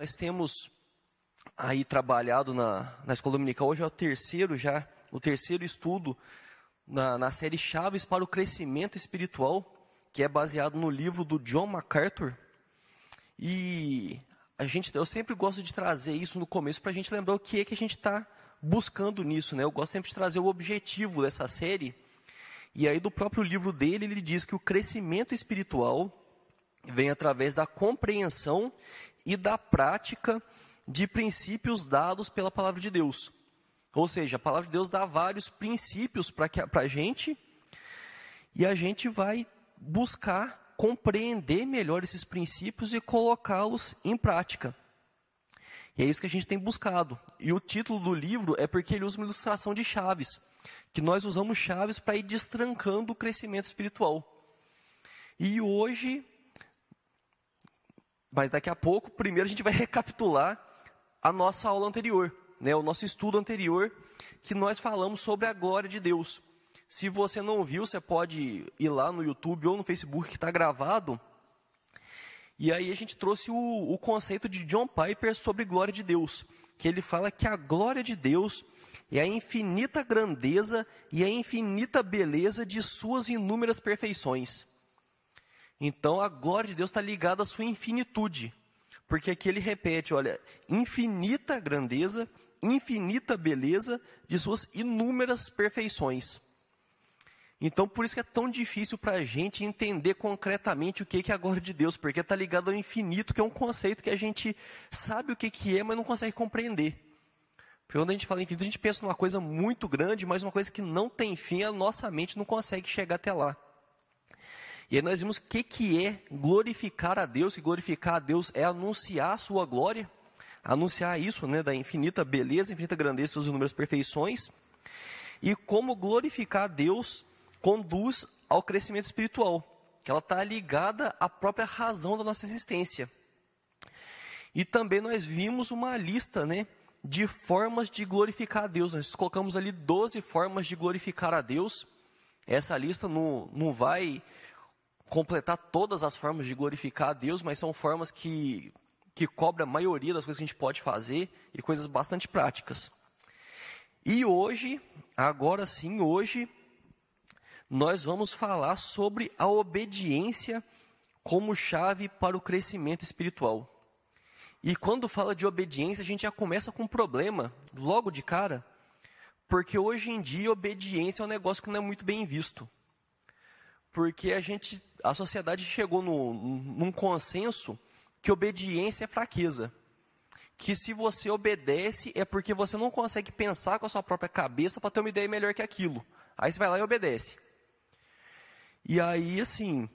Nós temos aí trabalhado na, na escola dominical, hoje é o terceiro já, o terceiro estudo na, na série Chaves para o Crescimento Espiritual, que é baseado no livro do John MacArthur. E a gente, eu sempre gosto de trazer isso no começo para a gente lembrar o que é que a gente está buscando nisso, né? Eu gosto sempre de trazer o objetivo dessa série. E aí do próprio livro dele, ele diz que o crescimento espiritual vem através da compreensão e da prática de princípios dados pela palavra de Deus. Ou seja, a palavra de Deus dá vários princípios para a gente e a gente vai buscar compreender melhor esses princípios e colocá-los em prática. E é isso que a gente tem buscado. E o título do livro é porque ele usa uma ilustração de chaves, que nós usamos chaves para ir destrancando o crescimento espiritual. E hoje mas daqui a pouco, primeiro a gente vai recapitular a nossa aula anterior, né, o nosso estudo anterior, que nós falamos sobre a glória de Deus. Se você não viu, você pode ir lá no YouTube ou no Facebook que está gravado. E aí a gente trouxe o, o conceito de John Piper sobre glória de Deus, que ele fala que a glória de Deus é a infinita grandeza e a infinita beleza de suas inúmeras perfeições. Então a glória de Deus está ligada à sua infinitude. Porque aqui ele repete, olha, infinita grandeza, infinita beleza de suas inúmeras perfeições. Então, por isso que é tão difícil para a gente entender concretamente o que é a glória de Deus, porque está ligado ao infinito, que é um conceito que a gente sabe o que, é, mas não consegue compreender. Porque quando a gente fala infinito, a gente pensa numa coisa muito grande, mas uma coisa que não tem fim, a nossa mente não consegue chegar até lá. E aí nós vimos o que, que é glorificar a Deus, e glorificar a Deus é anunciar a sua glória, anunciar isso, né, da infinita beleza, infinita grandeza, suas inúmeras perfeições, e como glorificar a Deus conduz ao crescimento espiritual, que ela está ligada à própria razão da nossa existência. E também nós vimos uma lista, né, de formas de glorificar a Deus. Nós colocamos ali 12 formas de glorificar a Deus. Essa lista não, não vai completar todas as formas de glorificar a Deus, mas são formas que, que cobrem a maioria das coisas que a gente pode fazer e coisas bastante práticas. E hoje, agora sim, hoje, nós vamos falar sobre a obediência como chave para o crescimento espiritual. E quando fala de obediência, a gente já começa com um problema, logo de cara, porque hoje em dia obediência é um negócio que não é muito bem visto. Porque a gente a sociedade chegou no, num consenso que obediência é fraqueza. Que se você obedece é porque você não consegue pensar com a sua própria cabeça para ter uma ideia melhor que aquilo. Aí você vai lá e obedece. E aí, assim,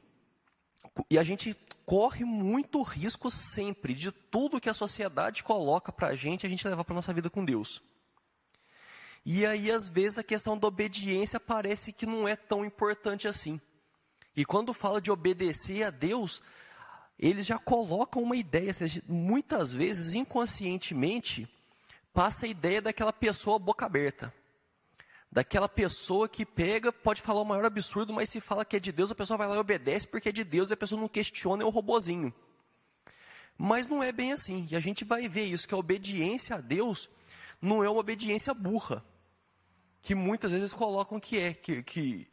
e a gente corre muito risco sempre de tudo que a sociedade coloca para a gente, a gente levar para nossa vida com Deus. E aí, às vezes, a questão da obediência parece que não é tão importante assim. E quando fala de obedecer a Deus, eles já colocam uma ideia, muitas vezes inconscientemente passa a ideia daquela pessoa boca aberta. Daquela pessoa que pega, pode falar o maior absurdo, mas se fala que é de Deus, a pessoa vai lá e obedece porque é de Deus e a pessoa não questiona, é um robozinho. Mas não é bem assim. E a gente vai ver isso, que a obediência a Deus não é uma obediência burra. Que muitas vezes colocam que é, que, que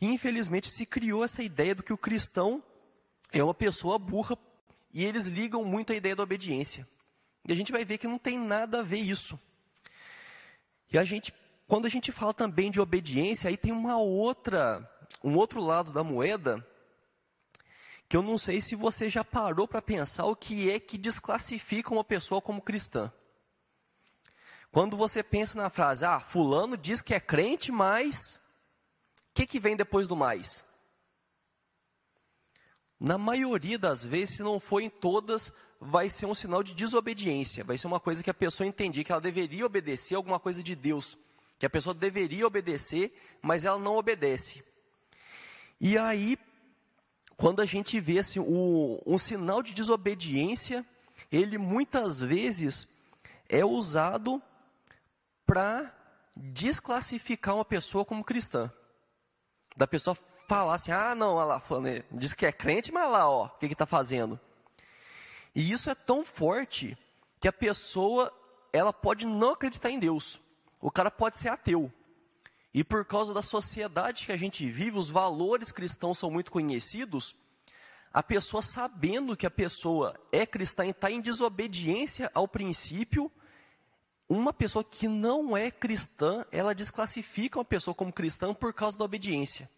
infelizmente se criou essa ideia do que o cristão é uma pessoa burra e eles ligam muito a ideia da obediência. E a gente vai ver que não tem nada a ver isso. E a gente, quando a gente fala também de obediência, aí tem uma outra, um outro lado da moeda que eu não sei se você já parou para pensar o que é que desclassifica uma pessoa como cristã. Quando você pensa na frase, ah, fulano diz que é crente, mas que, que vem depois do mais? Na maioria das vezes, se não for em todas, vai ser um sinal de desobediência. Vai ser uma coisa que a pessoa entendia que ela deveria obedecer alguma coisa de Deus. Que a pessoa deveria obedecer, mas ela não obedece. E aí, quando a gente vê assim, o, um sinal de desobediência, ele muitas vezes é usado para desclassificar uma pessoa como cristã da pessoa falar assim: ah, não, olha lá, diz que é crente, mas lá, ó, o que está fazendo? E isso é tão forte que a pessoa ela pode não acreditar em Deus. O cara pode ser ateu. E por causa da sociedade que a gente vive, os valores cristãos são muito conhecidos. A pessoa sabendo que a pessoa é cristã e está em desobediência ao princípio, uma pessoa que não é cristã, ela desclassifica uma pessoa como cristã por causa da obediência.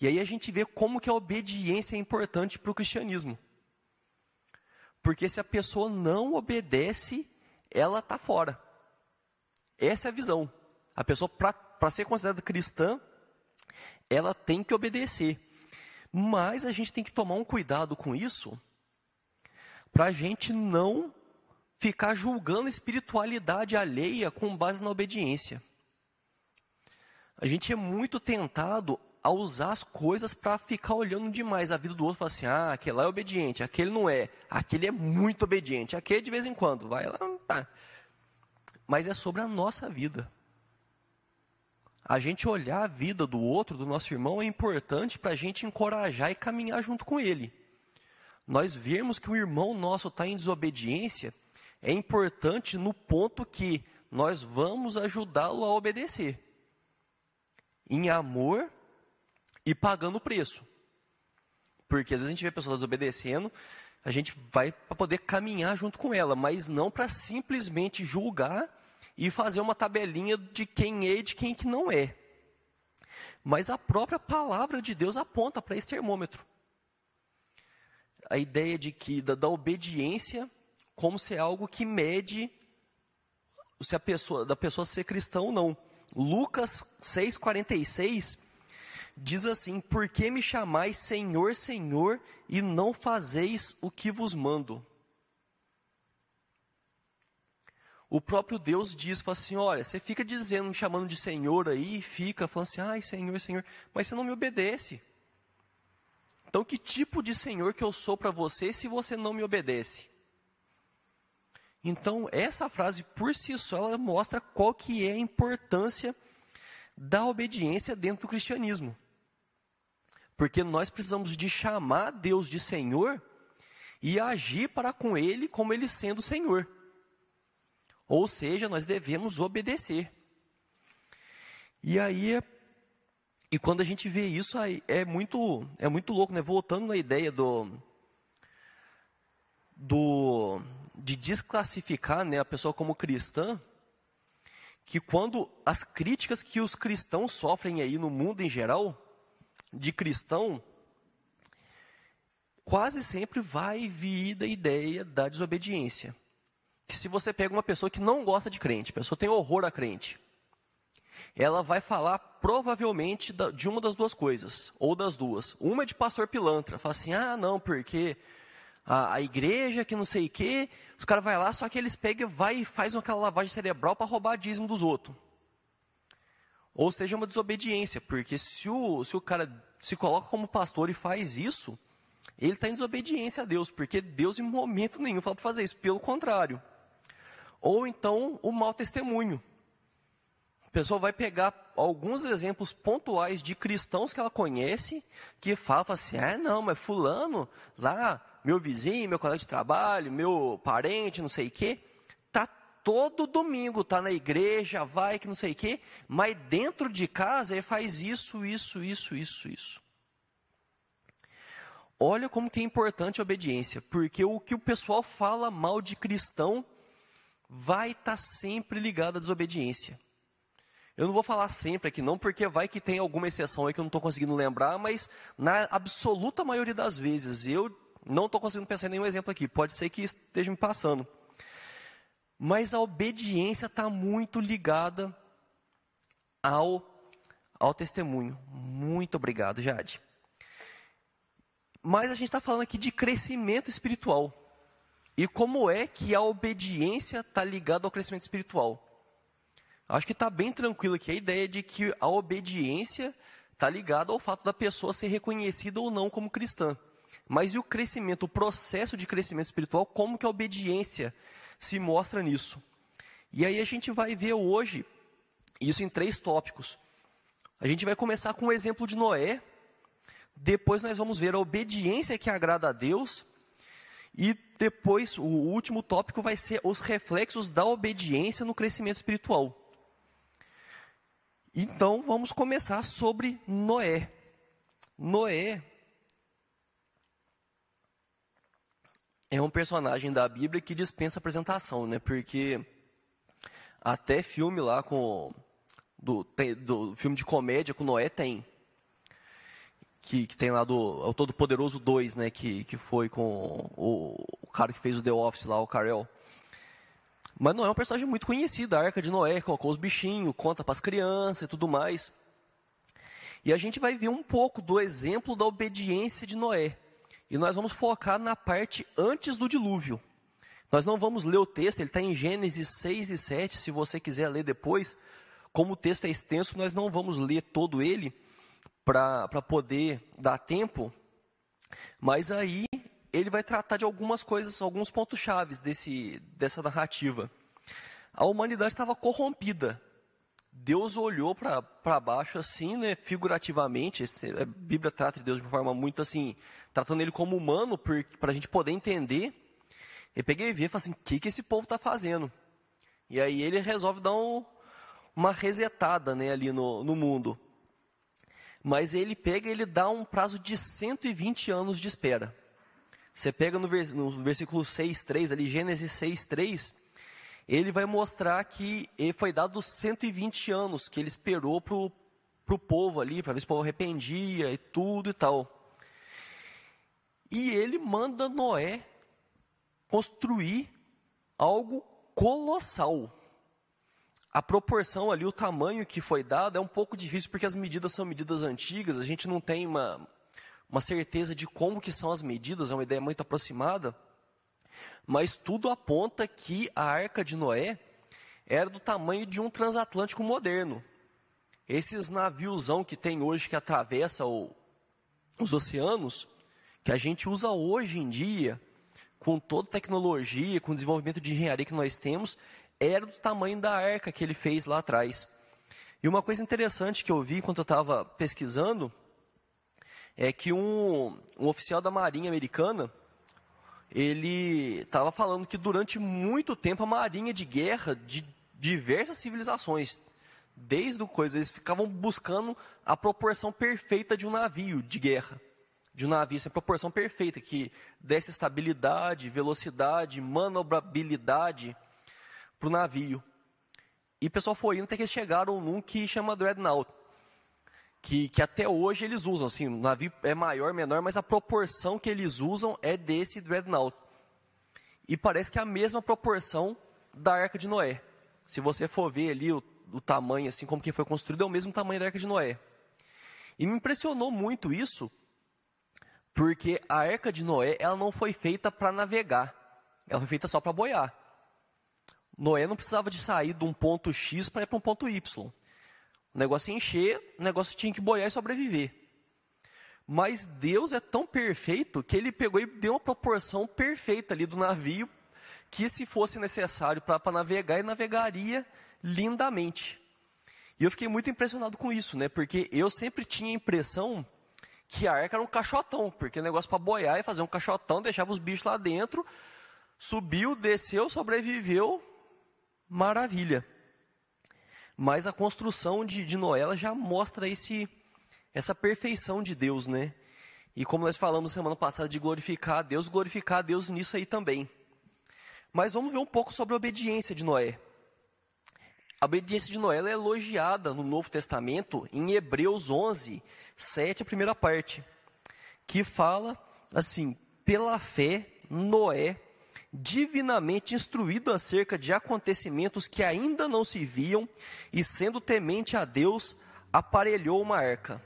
E aí a gente vê como que a obediência é importante para o cristianismo. Porque se a pessoa não obedece, ela está fora. Essa é a visão. A pessoa, para ser considerada cristã, ela tem que obedecer. Mas a gente tem que tomar um cuidado com isso, para a gente não ficar julgando espiritualidade alheia com base na obediência. A gente é muito tentado a usar as coisas para ficar olhando demais a vida do outro, falar assim, ah, aquele lá é obediente, aquele não é, aquele é muito obediente, aquele de vez em quando, vai lá, tá. Mas é sobre a nossa vida. A gente olhar a vida do outro, do nosso irmão, é importante para a gente encorajar e caminhar junto com ele. Nós vermos que o irmão nosso está em desobediência, é importante no ponto que nós vamos ajudá-lo a obedecer. Em amor e pagando o preço. Porque às vezes a gente vê pessoas desobedecendo, a gente vai para poder caminhar junto com ela, mas não para simplesmente julgar e fazer uma tabelinha de quem é e de quem que não é. Mas a própria palavra de Deus aponta para esse termômetro. A ideia de que da, da obediência como se é algo que mede se a pessoa da pessoa ser cristã ou não. Lucas 6:46 diz assim: Por que me chamais Senhor, Senhor, e não fazeis o que vos mando? O próprio Deus diz, fala assim, olha, você fica dizendo, me chamando de Senhor aí, fica falando assim, ai Senhor, Senhor, mas você não me obedece. Então que tipo de Senhor que eu sou para você se você não me obedece? Então essa frase por si só ela mostra qual que é a importância da obediência dentro do cristianismo. Porque nós precisamos de chamar Deus de Senhor e agir para com Ele como Ele sendo Senhor. Ou seja, nós devemos obedecer. E aí, e quando a gente vê isso, é muito, é muito louco, né? Voltando na ideia do, do de desclassificar né, a pessoa como cristã, que quando as críticas que os cristãos sofrem aí no mundo em geral, de cristão, quase sempre vai vir da ideia da desobediência. Que se você pega uma pessoa que não gosta de crente, a pessoa tem horror a crente, ela vai falar provavelmente de uma das duas coisas, ou das duas. Uma é de pastor pilantra, fala assim: ah, não, porque a, a igreja que não sei o quê, os caras vão lá, só que eles pegam, vai e faz aquela lavagem cerebral para roubar dízimo dos outros. Ou seja, uma desobediência, porque se o, se o cara se coloca como pastor e faz isso, ele está em desobediência a Deus, porque Deus em momento nenhum fala para fazer isso, pelo contrário. Ou então o mau testemunho. A pessoa vai pegar alguns exemplos pontuais de cristãos que ela conhece, que falam assim, ah não, mas fulano, lá, meu vizinho, meu colega de trabalho, meu parente, não sei o quê, todo domingo está na igreja, vai que não sei o quê, mas dentro de casa ele faz isso, isso, isso, isso, isso. Olha como que é importante a obediência, porque o que o pessoal fala mal de cristão vai estar tá sempre ligado à desobediência. Eu não vou falar sempre aqui não, porque vai que tem alguma exceção aí que eu não estou conseguindo lembrar, mas na absoluta maioria das vezes eu não estou conseguindo pensar em nenhum exemplo aqui. Pode ser que esteja me passando. Mas a obediência está muito ligada ao, ao testemunho. Muito obrigado, Jade. Mas a gente está falando aqui de crescimento espiritual. E como é que a obediência está ligada ao crescimento espiritual? Acho que está bem tranquilo aqui a ideia de que a obediência está ligada ao fato da pessoa ser reconhecida ou não como cristã. Mas e o crescimento, o processo de crescimento espiritual, como que a obediência se mostra nisso. E aí a gente vai ver hoje isso em três tópicos. A gente vai começar com o exemplo de Noé, depois nós vamos ver a obediência que agrada a Deus, E depois, o último tópico vai ser os reflexos da obediência no crescimento espiritual. Então, vamos começar sobre Noé. Noé é um personagem da Bíblia que dispensa apresentação, né? Porque até filme lá com do, tem, do filme de comédia com Noé tem que, que tem lá do o Todo Poderoso 2, né? Que, que foi com o, o cara que fez o The Office lá, o Carell. Mas não é um personagem muito conhecido, a Arca de Noé, colocou os bichinhos, conta para as crianças e tudo mais. E a gente vai ver um pouco do exemplo da obediência de Noé. E nós vamos focar na parte antes do dilúvio. Nós não vamos ler o texto, ele está em Gênesis 6 e 7, se você quiser ler depois. Como o texto é extenso, nós não vamos ler todo ele para poder dar tempo. Mas aí ele vai tratar de algumas coisas, alguns pontos chaves desse, dessa narrativa. A humanidade estava corrompida. Deus olhou para baixo assim, né, figurativamente. A Bíblia trata de Deus de uma forma muito assim, tratando ele como humano, para a gente poder entender. Eu peguei e vi e falei assim: o que, que esse povo está fazendo? E aí ele resolve dar um, uma resetada né, ali no, no mundo. Mas ele pega e ele dá um prazo de 120 anos de espera. Você pega no, vers, no versículo 6,3, ali, Gênesis 6,3, ele vai mostrar que ele foi dado 120 anos que ele esperou para o povo ali, para ver se o povo arrependia e tudo e tal. E ele manda Noé construir algo colossal. A proporção ali, o tamanho que foi dado é um pouco difícil porque as medidas são medidas antigas, a gente não tem uma, uma certeza de como que são as medidas, é uma ideia muito aproximada, mas tudo aponta que a arca de Noé era do tamanho de um transatlântico moderno. Esses naviozão que tem hoje que atravessa o, os oceanos, que a gente usa hoje em dia, com toda a tecnologia, com o desenvolvimento de engenharia que nós temos, era do tamanho da arca que ele fez lá atrás. E uma coisa interessante que eu vi enquanto eu estava pesquisando é que um, um oficial da Marinha Americana, ele estava falando que durante muito tempo a marinha de guerra de diversas civilizações, desde o coisa, eles ficavam buscando a proporção perfeita de um navio de guerra. De um navio, essa proporção perfeita, que desse estabilidade, velocidade, manobrabilidade para o navio. E o pessoal foi indo até que eles chegaram num que chama Dreadnought que, que até hoje eles usam. Assim, o navio é maior, menor, mas a proporção que eles usam é desse Dreadnought. E parece que é a mesma proporção da Arca de Noé. Se você for ver ali o, o tamanho, assim como que foi construído, é o mesmo tamanho da Arca de Noé. E me impressionou muito isso, porque a Arca de Noé ela não foi feita para navegar, ela foi feita só para boiar. Noé não precisava de sair de um ponto X para ir para um ponto Y. O negócio ia encher, o negócio tinha que boiar e sobreviver. Mas Deus é tão perfeito que ele pegou e deu uma proporção perfeita ali do navio, que se fosse necessário para navegar, ele navegaria lindamente. E eu fiquei muito impressionado com isso, né? Porque eu sempre tinha a impressão que a arca era um caixotão, porque o negócio para boiar e fazer um caixotão, deixava os bichos lá dentro, subiu, desceu, sobreviveu, maravilha. Mas a construção de, de Noé já mostra esse, essa perfeição de Deus, né? E como nós falamos semana passada de glorificar a Deus, glorificar a Deus nisso aí também. Mas vamos ver um pouco sobre a obediência de Noé. A obediência de Noé é elogiada no Novo Testamento em Hebreus 11, 7, a primeira parte, que fala assim: pela fé, Noé divinamente instruído acerca de acontecimentos que ainda não se viam, e sendo temente a Deus, aparelhou uma arca.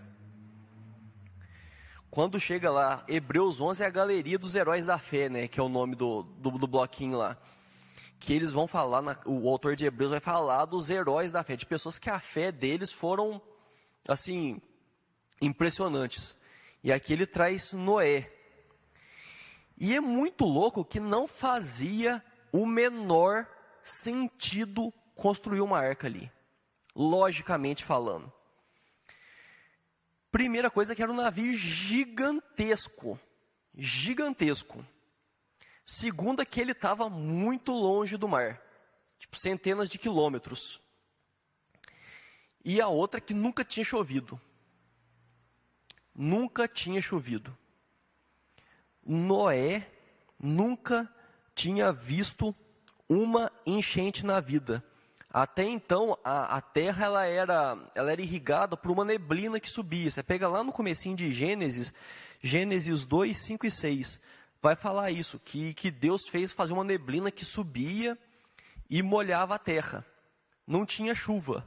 Quando chega lá, Hebreus 11 é a galeria dos heróis da fé, né? Que é o nome do, do, do bloquinho lá. Que eles vão falar, na, o autor de Hebreus vai falar dos heróis da fé, de pessoas que a fé deles foram, assim, impressionantes. E aqui ele traz Noé, e é muito louco que não fazia o menor sentido construir uma arca ali, logicamente falando. Primeira coisa que era um navio gigantesco, gigantesco. Segunda, que ele estava muito longe do mar, tipo centenas de quilômetros. E a outra, que nunca tinha chovido. Nunca tinha chovido. Noé nunca tinha visto uma enchente na vida. Até então, a, a, terra ela era, ela era irrigada por uma neblina que subia. Você pega lá no comecinho de Gênesis, Gênesis 2, 5 e 6, vai falar isso, que, que Deus fez fazer uma neblina que subia e molhava a terra. Não tinha chuva.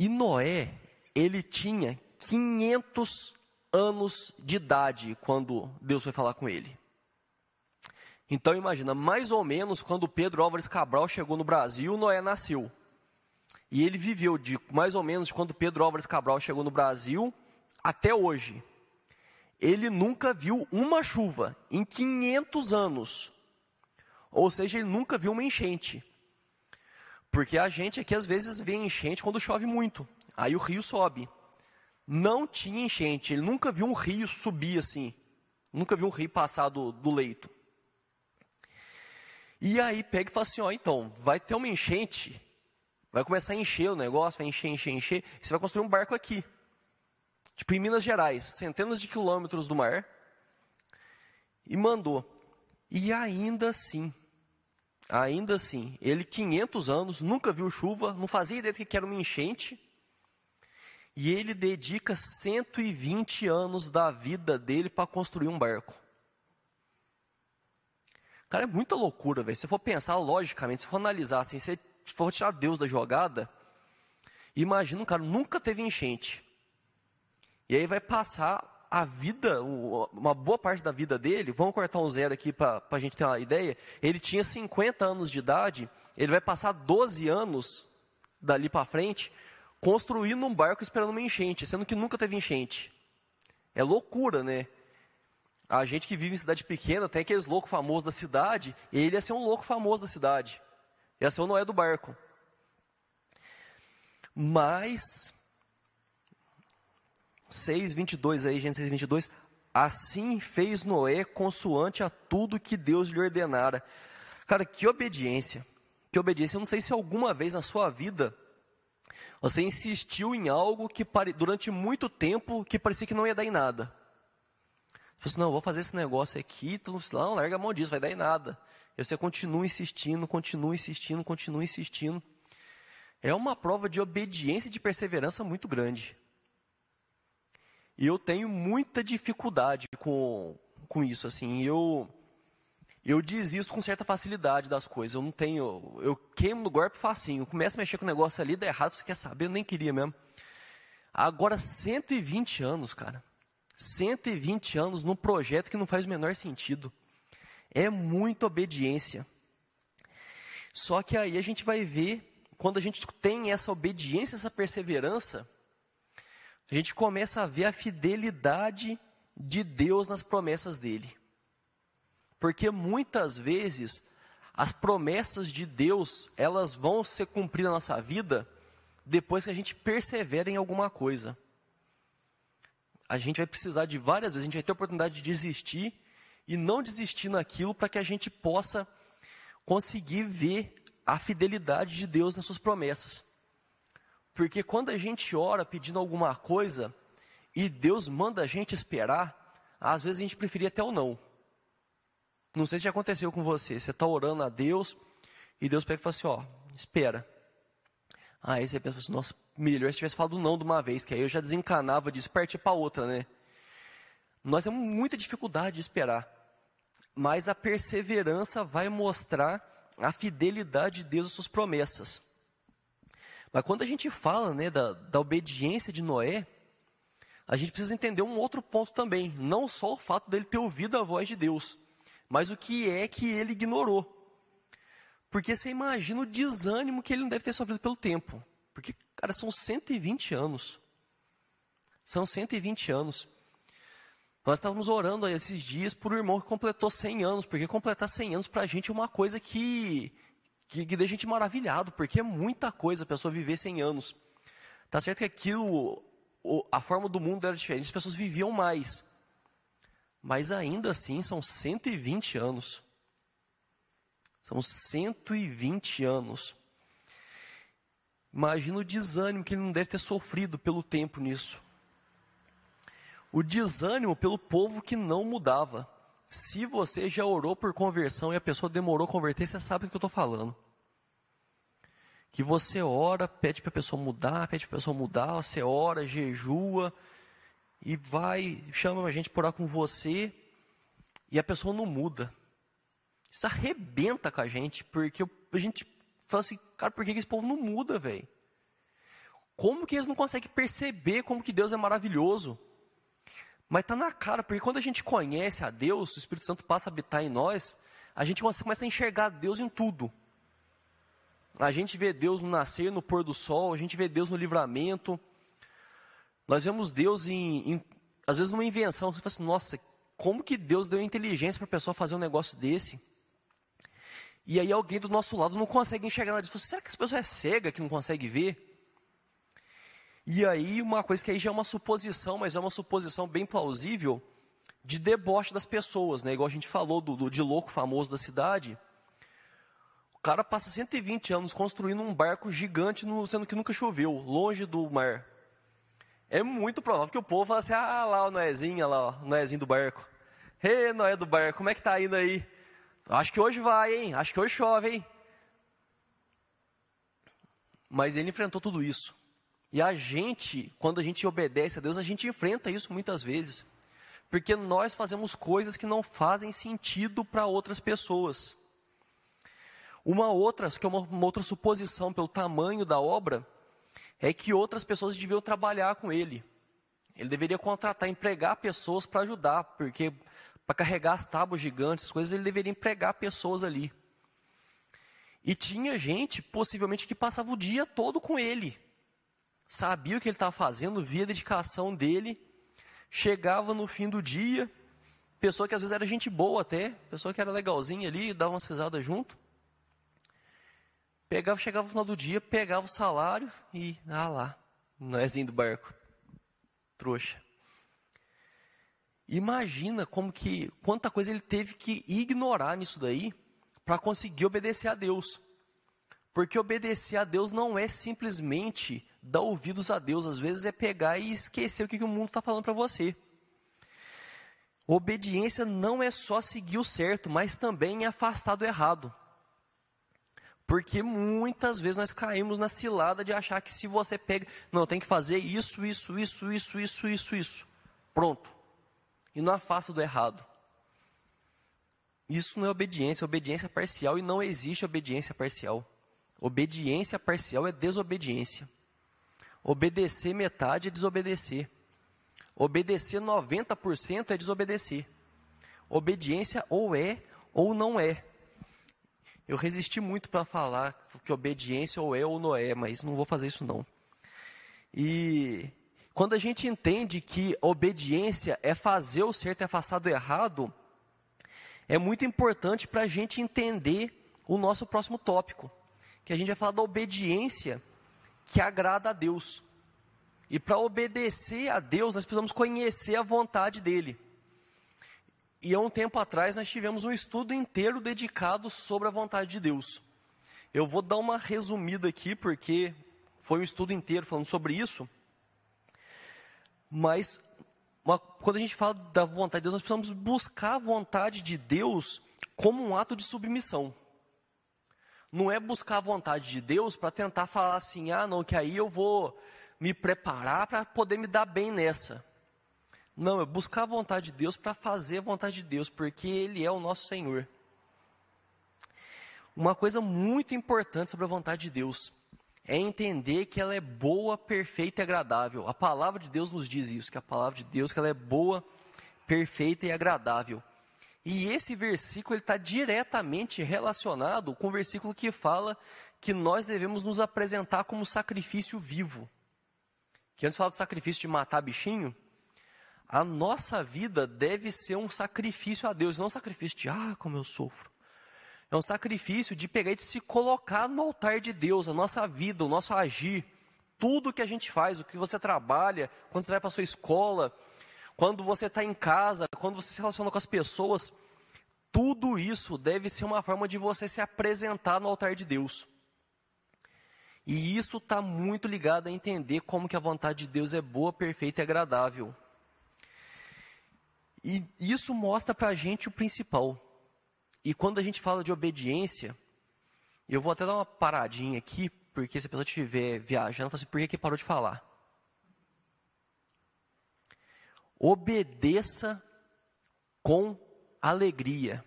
E Noé, ele tinha 500 anos de idade quando Deus foi falar com ele. Então imagina, mais ou menos quando Pedro Álvares Cabral chegou no Brasil, Noé nasceu. E ele viveu de mais ou menos quando Pedro Álvares Cabral chegou no Brasil até hoje. Ele nunca viu uma chuva em 500 anos. Ou seja, ele nunca viu uma enchente. Porque a gente aqui às vezes vê enchente quando chove muito. Aí o rio sobe. Não tinha enchente, ele nunca viu um rio subir assim. Nunca viu um rio passar do, do leito. E aí pega e fala assim, ó, então, vai ter uma enchente, vai começar a encher o negócio, vai encher, encher, encher, você vai construir um barco aqui. Tipo em Minas Gerais, centenas de quilômetros do mar, e mandou. E ainda assim, ainda assim, ele 500 anos, nunca viu chuva, não fazia ideia do que era uma enchente, e ele dedica 120 anos da vida dele para construir um barco. Cara, é muita loucura, velho. Se for pensar logicamente, se for analisar assim, se for tirar Deus da jogada, imagina um cara nunca teve enchente. E aí vai passar a vida, uma boa parte da vida dele, vamos cortar um zero aqui para a gente ter uma ideia. Ele tinha 50 anos de idade, ele vai passar 12 anos dali para frente construindo um barco esperando uma enchente, sendo que nunca teve enchente. É loucura, né? A gente que vive em cidade pequena, tem aqueles loucos famosos da cidade, ele ia ser um louco famoso da cidade. Ia ser o Noé do barco. Mas, 6,22 aí, gente, 6,22. Assim fez Noé consoante a tudo que Deus lhe ordenara. Cara, que obediência. Que obediência. Eu não sei se alguma vez na sua vida você insistiu em algo que durante muito tempo que parecia que não ia dar em nada. Falei assim, não, vou fazer esse negócio aqui, tu não, larga a mão disso, vai dar em nada. E você continua insistindo, continua insistindo, continua insistindo. É uma prova de obediência e de perseverança muito grande. E eu tenho muita dificuldade com, com isso, assim, eu eu desisto com certa facilidade das coisas. Eu não tenho, eu queimo no golpe facinho. Eu começo a mexer com o negócio ali, dá errado, você quer saber, eu nem queria mesmo. Agora 120 anos, cara. 120 anos num projeto que não faz o menor sentido. É muita obediência. Só que aí a gente vai ver, quando a gente tem essa obediência, essa perseverança, a gente começa a ver a fidelidade de Deus nas promessas dele. Porque muitas vezes as promessas de Deus, elas vão ser cumpridas na nossa vida depois que a gente persevera em alguma coisa a gente vai precisar de várias vezes, a gente vai ter a oportunidade de desistir e não desistir naquilo para que a gente possa conseguir ver a fidelidade de Deus nas suas promessas. Porque quando a gente ora pedindo alguma coisa e Deus manda a gente esperar, às vezes a gente preferia até o não. Não sei se já aconteceu com você. Você está orando a Deus e Deus pega e fala assim: ó, espera. Aí você pensa assim: nossa, melhor se tivesse falado não de uma vez, que aí eu já desencanava disso, partir para outra, né? Nós temos muita dificuldade de esperar, mas a perseverança vai mostrar a fidelidade de Deus às suas promessas. Mas quando a gente fala né, da, da obediência de Noé, a gente precisa entender um outro ponto também. Não só o fato dele ter ouvido a voz de Deus, mas o que é que ele ignorou. Porque você imagina o desânimo que ele não deve ter sofrido pelo tempo. Porque, cara, são 120 anos. São 120 anos. Nós estávamos orando esses dias por um irmão que completou 100 anos, porque completar 100 anos para a gente é uma coisa que, que, que deixa a gente maravilhado, porque é muita coisa a pessoa viver 100 anos. Tá certo que aquilo, a forma do mundo era diferente, as pessoas viviam mais. Mas ainda assim são 120 anos. São 120 anos. Imagina o desânimo que ele não deve ter sofrido pelo tempo nisso. O desânimo pelo povo que não mudava. Se você já orou por conversão e a pessoa demorou a converter, você sabe o que eu estou falando. Que você ora, pede para a pessoa mudar, pede para a pessoa mudar, você ora, jejua, e vai, chama a gente para orar com você, e a pessoa não muda. Isso arrebenta com a gente, porque a gente fala assim, cara, por que esse povo não muda, velho? Como que eles não conseguem perceber como que Deus é maravilhoso? Mas está na cara, porque quando a gente conhece a Deus, o Espírito Santo passa a habitar em nós, a gente começa a enxergar Deus em tudo. A gente vê Deus no nascer, no pôr do sol, a gente vê Deus no livramento. Nós vemos Deus em, em às vezes numa invenção. Você fala assim, nossa, como que Deus deu inteligência para a pessoa fazer um negócio desse? E aí alguém do nosso lado não consegue enxergar nada disso. Será que essa pessoa é cega que não consegue ver? E aí uma coisa que aí já é uma suposição, mas é uma suposição bem plausível, de deboche das pessoas, né? Igual a gente falou do, do de louco famoso da cidade. O cara passa 120 anos construindo um barco gigante, no, sendo que nunca choveu, longe do mar. É muito provável que o povo fale assim, ah lá o Noézinho, lá o Noézinho do barco. Ei, Noé do barco, como é que tá indo aí? Acho que hoje vai, hein? Acho que hoje chove, hein? Mas ele enfrentou tudo isso. E a gente, quando a gente obedece a Deus, a gente enfrenta isso muitas vezes. Porque nós fazemos coisas que não fazem sentido para outras pessoas. Uma outra, que é uma, uma outra suposição pelo tamanho da obra, é que outras pessoas deviam trabalhar com ele. Ele deveria contratar, empregar pessoas para ajudar, porque para carregar as tábuas gigantes, as coisas, ele deveria empregar pessoas ali. E tinha gente, possivelmente, que passava o dia todo com ele. Sabia o que ele estava fazendo, via a dedicação dele. Chegava no fim do dia, pessoa que às vezes era gente boa até, pessoa que era legalzinha ali, dava umas risadas junto. Pegava, chegava no final do dia, pegava o salário e, ah lá, nósinho do barco, trouxa. Imagina como que, quanta coisa ele teve que ignorar nisso daí, para conseguir obedecer a Deus. Porque obedecer a Deus não é simplesmente dar ouvidos a Deus, às vezes é pegar e esquecer o que, que o mundo está falando para você. Obediência não é só seguir o certo, mas também é afastar do errado. Porque muitas vezes nós caímos na cilada de achar que se você pega, não, tem que fazer isso, isso, isso, isso, isso, isso, isso. Pronto. E não afasta do errado. Isso não é obediência, obediência parcial e não existe obediência parcial. Obediência parcial é desobediência. Obedecer metade é desobedecer. Obedecer 90% é desobedecer. Obediência ou é ou não é. Eu resisti muito para falar que obediência ou é ou não é, mas não vou fazer isso não. E quando a gente entende que obediência é fazer o certo e afastar do errado, é muito importante para a gente entender o nosso próximo tópico, que a gente vai falar da obediência que agrada a Deus. E para obedecer a Deus, nós precisamos conhecer a vontade dele. E há um tempo atrás nós tivemos um estudo inteiro dedicado sobre a vontade de Deus. Eu vou dar uma resumida aqui, porque foi um estudo inteiro falando sobre isso. Mas uma, quando a gente fala da vontade de Deus, nós precisamos buscar a vontade de Deus como um ato de submissão. Não é buscar a vontade de Deus para tentar falar assim, ah, não, que aí eu vou me preparar para poder me dar bem nessa. Não, é buscar a vontade de Deus para fazer a vontade de Deus, porque Ele é o nosso Senhor. Uma coisa muito importante sobre a vontade de Deus é entender que ela é boa, perfeita e agradável. A palavra de Deus nos diz isso, que a palavra de Deus que ela é boa, perfeita e agradável. E esse versículo está diretamente relacionado com o versículo que fala que nós devemos nos apresentar como sacrifício vivo. Que antes falava de sacrifício de matar bichinho, a nossa vida deve ser um sacrifício a Deus, não um sacrifício de, ah, como eu sofro. É um sacrifício de pegar e de se colocar no altar de Deus, a nossa vida, o nosso agir, tudo que a gente faz, o que você trabalha, quando você vai para a sua escola, quando você está em casa, quando você se relaciona com as pessoas, tudo isso deve ser uma forma de você se apresentar no altar de Deus. E isso está muito ligado a entender como que a vontade de Deus é boa, perfeita e agradável. E isso mostra para a gente o principal. E quando a gente fala de obediência, eu vou até dar uma paradinha aqui, porque se a pessoa estiver viajando, fala assim, por que, que parou de falar? Obedeça com alegria.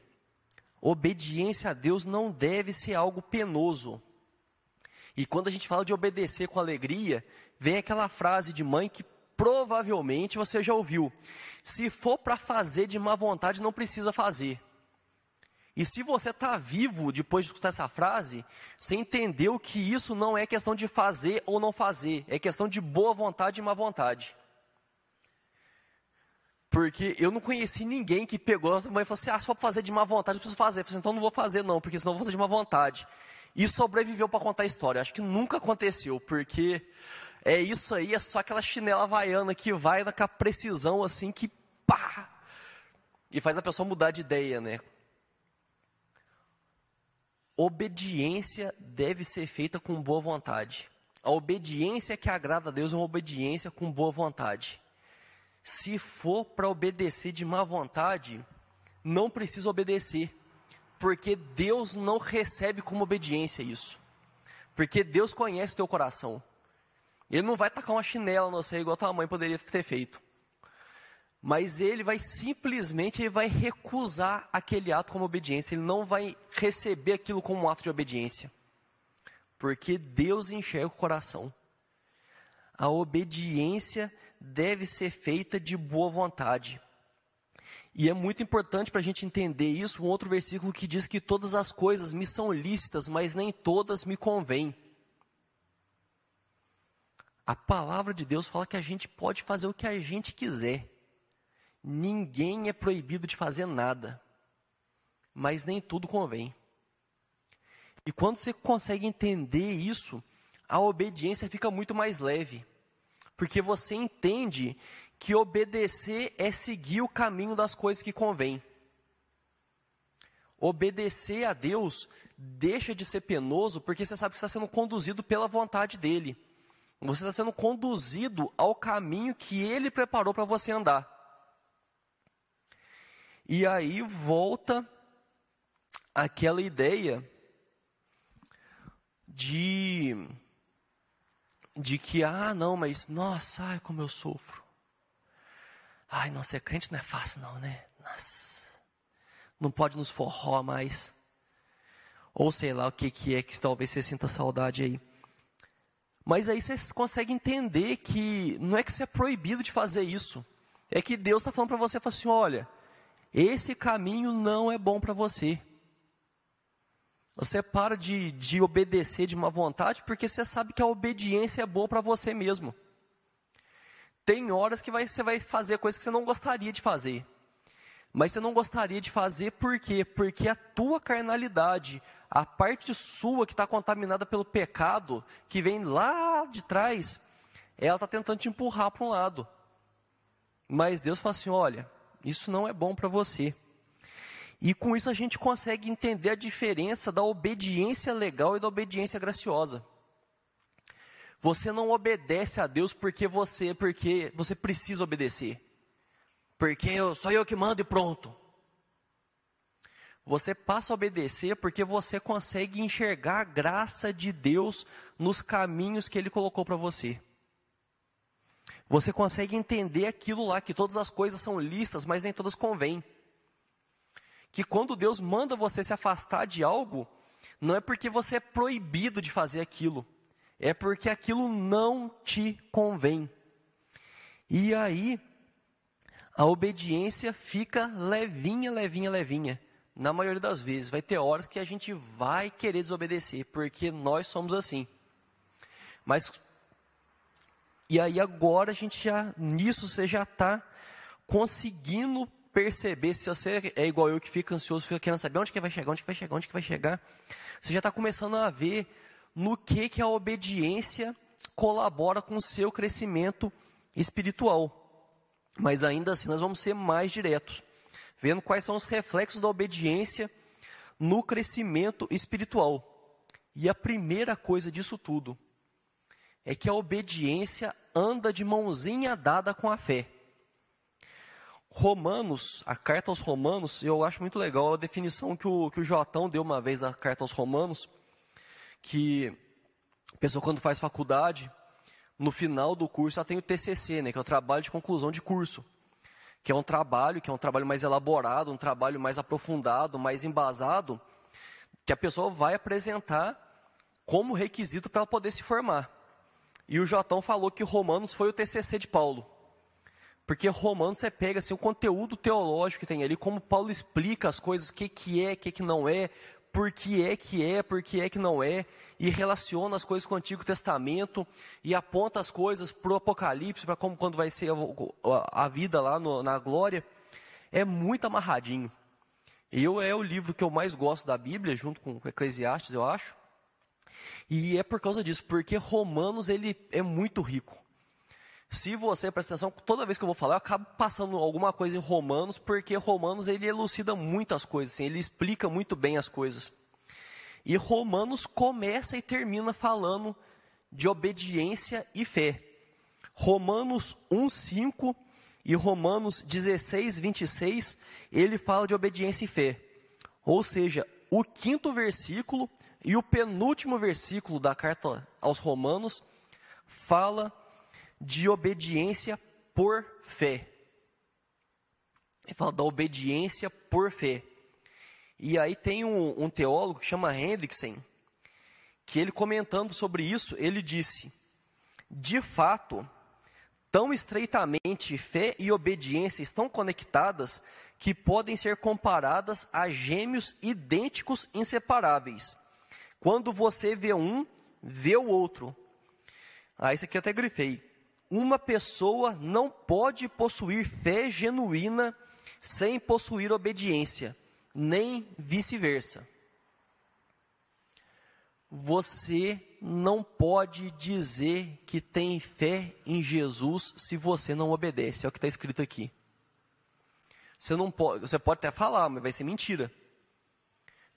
Obediência a Deus não deve ser algo penoso. E quando a gente fala de obedecer com alegria, vem aquela frase de mãe que provavelmente você já ouviu. Se for para fazer de má vontade, não precisa fazer. E se você está vivo depois de escutar essa frase, você entendeu que isso não é questão de fazer ou não fazer, é questão de boa vontade e má vontade. Porque eu não conheci ninguém que pegou a mãe e falou assim: ah, se for fazer de má vontade, eu preciso fazer. Eu falei, assim, então não vou fazer, não, porque senão eu vou fazer de má vontade. E sobreviveu para contar a história. Acho que nunca aconteceu, porque é isso aí, é só aquela chinela havaiana que vai com a precisão assim que pá! E faz a pessoa mudar de ideia, né? Obediência deve ser feita com boa vontade. A obediência que agrada a Deus é uma obediência com boa vontade. Se for para obedecer de má vontade, não precisa obedecer, porque Deus não recebe como obediência isso. Porque Deus conhece o teu coração. Ele não vai tacar uma chinela no você igual a tua mãe poderia ter feito. Mas ele vai simplesmente ele vai recusar aquele ato como obediência, ele não vai receber aquilo como um ato de obediência. Porque Deus enxerga o coração. A obediência deve ser feita de boa vontade. E é muito importante para a gente entender isso, um outro versículo que diz que todas as coisas me são lícitas, mas nem todas me convêm. A palavra de Deus fala que a gente pode fazer o que a gente quiser. Ninguém é proibido de fazer nada. Mas nem tudo convém. E quando você consegue entender isso, a obediência fica muito mais leve porque você entende que obedecer é seguir o caminho das coisas que convém. Obedecer a Deus deixa de ser penoso porque você sabe que está sendo conduzido pela vontade dEle. Você está sendo conduzido ao caminho que Ele preparou para você andar. E aí volta aquela ideia de de que, ah, não, mas, nossa, ai, como eu sofro. Ai, não, ser crente não é fácil, não, né? Nossa. Não pode nos forró mais. Ou sei lá o que, que é que talvez você sinta saudade aí. Mas aí você consegue entender que não é que você é proibido de fazer isso. É que Deus está falando para você, fala assim, olha, esse caminho não é bom para você. Você para de, de obedecer de uma vontade porque você sabe que a obediência é boa para você mesmo. Tem horas que vai, você vai fazer coisas que você não gostaria de fazer. Mas você não gostaria de fazer por quê? Porque a tua carnalidade, a parte sua que está contaminada pelo pecado, que vem lá de trás, ela está tentando te empurrar para um lado. Mas Deus fala assim: olha, isso não é bom para você. E com isso a gente consegue entender a diferença da obediência legal e da obediência graciosa. Você não obedece a Deus porque você, porque você precisa obedecer. Porque eu, sou eu que mando e pronto. Você passa a obedecer porque você consegue enxergar a graça de Deus nos caminhos que Ele colocou para você. Você consegue entender aquilo lá, que todas as coisas são listas, mas nem todas convêm que quando Deus manda você se afastar de algo, não é porque você é proibido de fazer aquilo, é porque aquilo não te convém. E aí, a obediência fica levinha, levinha, levinha. Na maioria das vezes, vai ter horas que a gente vai querer desobedecer, porque nós somos assim. Mas, e aí agora a gente já, nisso você já está conseguindo perceber, se você é igual eu que fica ansioso, fica querendo saber onde que vai chegar, onde que vai chegar, onde que vai chegar, você já está começando a ver no que, que a obediência colabora com o seu crescimento espiritual. mas ainda assim nós vamos ser mais diretos, vendo quais são os reflexos da obediência no crescimento espiritual. E a primeira coisa disso tudo é que a obediência anda de mãozinha dada com a fé. Romanos, a carta aos Romanos, eu acho muito legal a definição que o, que o Jotão deu uma vez da carta aos Romanos, que a pessoa quando faz faculdade, no final do curso ela tem o TCC, né, que é o trabalho de conclusão de curso, que é um trabalho, que é um trabalho mais elaborado, um trabalho mais aprofundado, mais embasado, que a pessoa vai apresentar como requisito para ela poder se formar. E o Jotão falou que Romanos foi o TCC de Paulo. Porque Romanos você pega assim, o conteúdo teológico que tem ali, como Paulo explica as coisas, o que, que é, o que, que não é, por que é que é, por que é que não é, e relaciona as coisas com o Antigo Testamento, e aponta as coisas para o Apocalipse, para como quando vai ser a, a vida lá no, na glória. É muito amarradinho. Eu é o livro que eu mais gosto da Bíblia, junto com Eclesiastes, eu acho. E é por causa disso, porque Romanos ele é muito rico. Se você presta atenção, toda vez que eu vou falar, eu acabo passando alguma coisa em Romanos, porque Romanos ele elucida muitas coisas, assim, ele explica muito bem as coisas. E Romanos começa e termina falando de obediência e fé. Romanos 1:5 e Romanos 16, 26, ele fala de obediência e fé. Ou seja, o quinto versículo e o penúltimo versículo da carta aos Romanos fala de obediência por fé. Ele fala da obediência por fé. E aí tem um, um teólogo que chama Hendrickson, que ele comentando sobre isso, ele disse: de fato, tão estreitamente fé e obediência estão conectadas que podem ser comparadas a gêmeos idênticos inseparáveis. Quando você vê um, vê o outro. Ah, isso aqui eu até grifei. Uma pessoa não pode possuir fé genuína sem possuir obediência, nem vice-versa. Você não pode dizer que tem fé em Jesus se você não obedece, é o que está escrito aqui. Você não pode, você pode até falar, mas vai ser mentira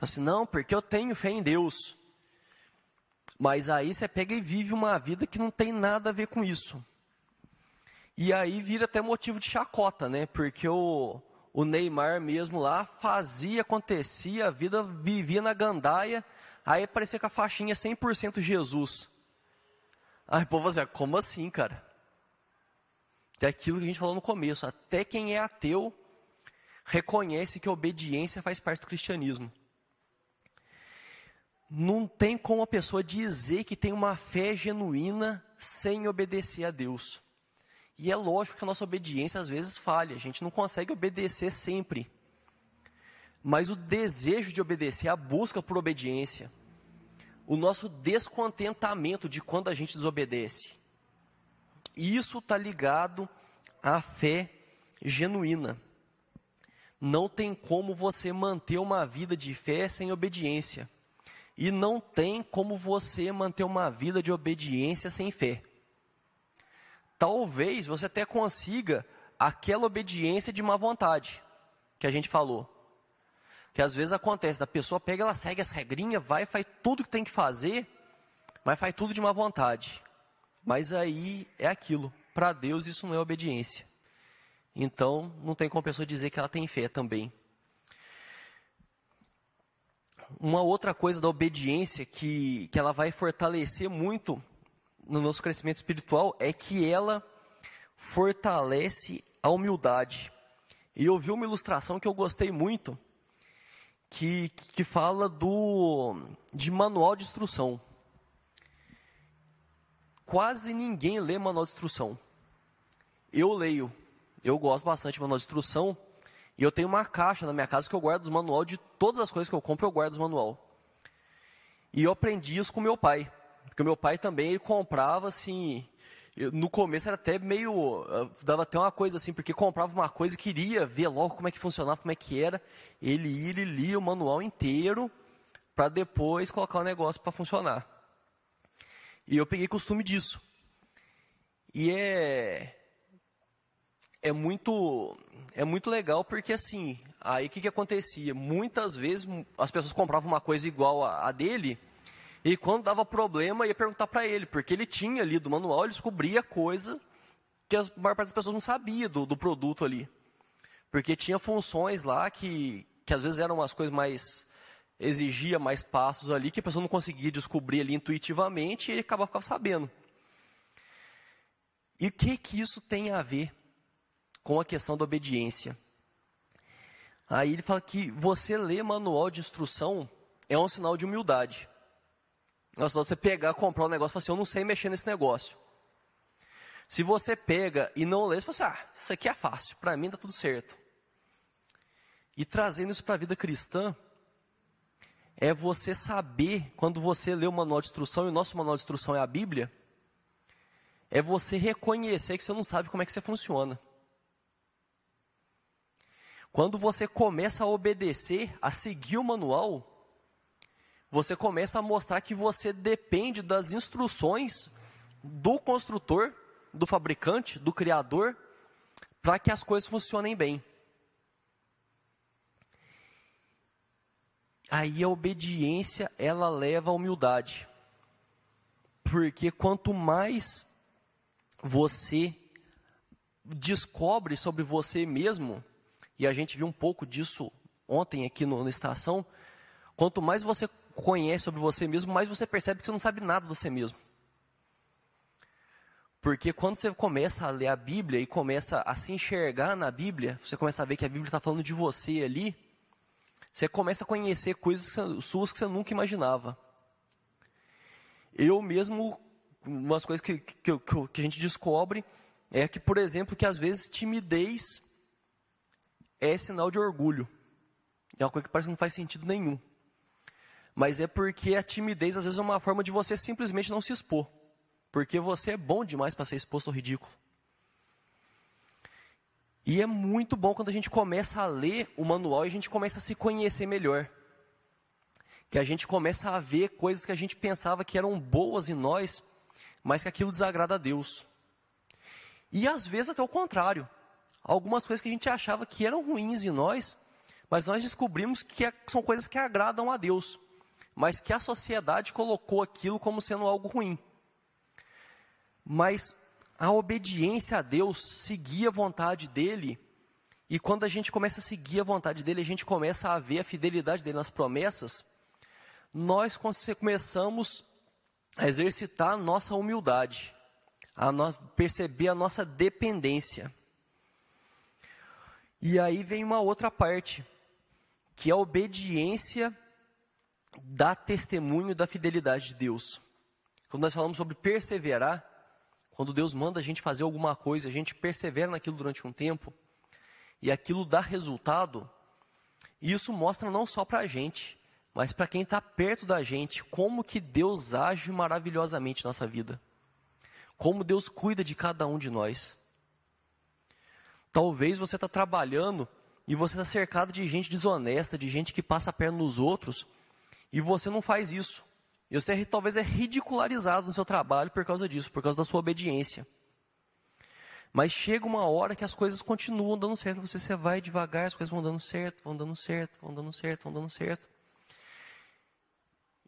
assim, não, porque eu tenho fé em Deus. Mas aí você pega e vive uma vida que não tem nada a ver com isso. E aí vira até motivo de chacota, né? Porque o, o Neymar mesmo lá fazia, acontecia, a vida vivia na gandaia, aí parecia que a faixinha é 100% Jesus. Aí o povo assim, como assim, cara? É aquilo que a gente falou no começo, até quem é ateu reconhece que a obediência faz parte do cristianismo não tem como a pessoa dizer que tem uma fé genuína sem obedecer a Deus. E é lógico que a nossa obediência às vezes falha, a gente não consegue obedecer sempre. Mas o desejo de obedecer, a busca por obediência, o nosso descontentamento de quando a gente desobedece, isso está ligado à fé genuína. Não tem como você manter uma vida de fé sem obediência. E não tem como você manter uma vida de obediência sem fé. Talvez você até consiga aquela obediência de má vontade que a gente falou. Que às vezes acontece, da pessoa pega, ela segue as regrinhas, vai, faz tudo que tem que fazer, mas faz tudo de má vontade. Mas aí é aquilo, para Deus isso não é obediência. Então, não tem como a pessoa dizer que ela tem fé também uma outra coisa da obediência que, que ela vai fortalecer muito no nosso crescimento espiritual é que ela fortalece a humildade. E eu vi uma ilustração que eu gostei muito, que, que fala do de manual de instrução. Quase ninguém lê manual de instrução. Eu leio. Eu gosto bastante de manual de instrução e eu tenho uma caixa na minha casa que eu guardo os manual de todas as coisas que eu compro, eu guardo os manual. E eu aprendi isso com meu pai. Porque meu pai também ele comprava assim. Eu, no começo era até meio. dava até uma coisa assim, porque comprava uma coisa e queria ver logo como é que funcionava, como é que era. Ele ia, ele lia o manual inteiro para depois colocar o negócio para funcionar. E eu peguei costume disso. E é é muito é muito legal porque assim, aí o que, que acontecia? Muitas vezes as pessoas compravam uma coisa igual a, a dele e quando dava problema ia perguntar para ele, porque ele tinha ali do manual, ele descobria coisa que a maior parte das pessoas não sabia do, do produto ali. Porque tinha funções lá que, que às vezes eram umas coisas mais exigia mais passos ali que a pessoa não conseguia descobrir ali intuitivamente e ele acabava ficava sabendo. E o que que isso tem a ver com a questão da obediência? Aí ele fala que você ler manual de instrução é um sinal de humildade. É de você pegar, comprar um negócio e falar assim, eu não sei mexer nesse negócio. Se você pega e não lê, você fala assim, ah, isso aqui é fácil, para mim dá tudo certo. E trazendo isso para a vida cristã, é você saber, quando você lê o manual de instrução, e o nosso manual de instrução é a Bíblia, é você reconhecer que você não sabe como é que você funciona. Quando você começa a obedecer, a seguir o manual, você começa a mostrar que você depende das instruções do construtor, do fabricante, do criador, para que as coisas funcionem bem. Aí a obediência, ela leva à humildade. Porque quanto mais você descobre sobre você mesmo, e a gente viu um pouco disso ontem aqui no, na estação, quanto mais você conhece sobre você mesmo, mais você percebe que você não sabe nada de você mesmo. Porque quando você começa a ler a Bíblia e começa a se enxergar na Bíblia, você começa a ver que a Bíblia está falando de você ali, você começa a conhecer coisas suas que você nunca imaginava. Eu mesmo, umas coisas que, que, que a gente descobre é que, por exemplo, que às vezes timidez é sinal de orgulho. É uma coisa que parece que não faz sentido nenhum. Mas é porque a timidez às vezes é uma forma de você simplesmente não se expor. Porque você é bom demais para ser exposto ao ridículo. E é muito bom quando a gente começa a ler o manual e a gente começa a se conhecer melhor. Que a gente começa a ver coisas que a gente pensava que eram boas em nós, mas que aquilo desagrada a Deus. E às vezes até o contrário. Algumas coisas que a gente achava que eram ruins em nós, mas nós descobrimos que é, são coisas que agradam a Deus, mas que a sociedade colocou aquilo como sendo algo ruim. Mas a obediência a Deus, seguir a vontade dele, e quando a gente começa a seguir a vontade dele, a gente começa a ver a fidelidade dele nas promessas, nós começamos a exercitar a nossa humildade, a no, perceber a nossa dependência. E aí vem uma outra parte, que é a obediência dá testemunho da fidelidade de Deus. Quando nós falamos sobre perseverar, quando Deus manda a gente fazer alguma coisa, a gente persevera naquilo durante um tempo, e aquilo dá resultado, e isso mostra não só para a gente, mas para quem está perto da gente, como que Deus age maravilhosamente na nossa vida. Como Deus cuida de cada um de nós. Talvez você está trabalhando e você está cercado de gente desonesta, de gente que passa a perna nos outros, e você não faz isso. E você talvez é ridicularizado no seu trabalho por causa disso, por causa da sua obediência. Mas chega uma hora que as coisas continuam dando certo. Você, você vai devagar, as coisas vão dando certo, vão dando certo, vão dando certo, vão dando certo.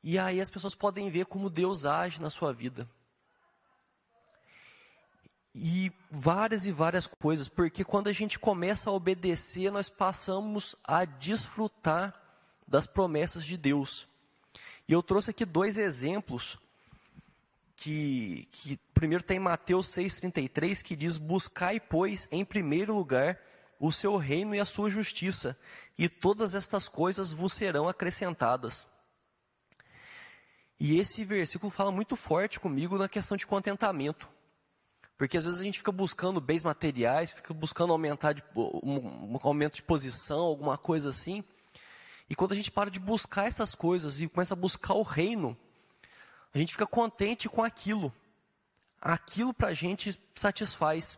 E aí as pessoas podem ver como Deus age na sua vida. E várias e várias coisas, porque quando a gente começa a obedecer, nós passamos a desfrutar das promessas de Deus. E eu trouxe aqui dois exemplos que, que primeiro tem Mateus 6,33, que diz: Buscai, pois, em primeiro lugar o seu reino e a sua justiça, e todas estas coisas vos serão acrescentadas. E esse versículo fala muito forte comigo na questão de contentamento. Porque às vezes a gente fica buscando bens materiais, fica buscando aumentar de, um, um aumento de posição, alguma coisa assim. E quando a gente para de buscar essas coisas e começa a buscar o reino, a gente fica contente com aquilo. Aquilo para a gente satisfaz.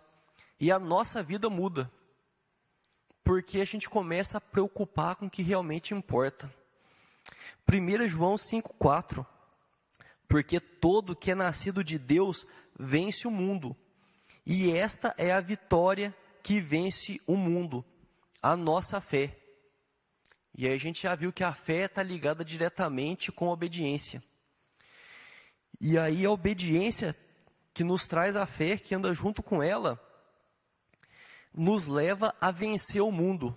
E a nossa vida muda. Porque a gente começa a preocupar com o que realmente importa. 1 João 5,4 Porque todo que é nascido de Deus vence o mundo. E esta é a vitória que vence o mundo? A nossa fé. E aí a gente já viu que a fé está ligada diretamente com a obediência. E aí a obediência que nos traz a fé, que anda junto com ela, nos leva a vencer o mundo.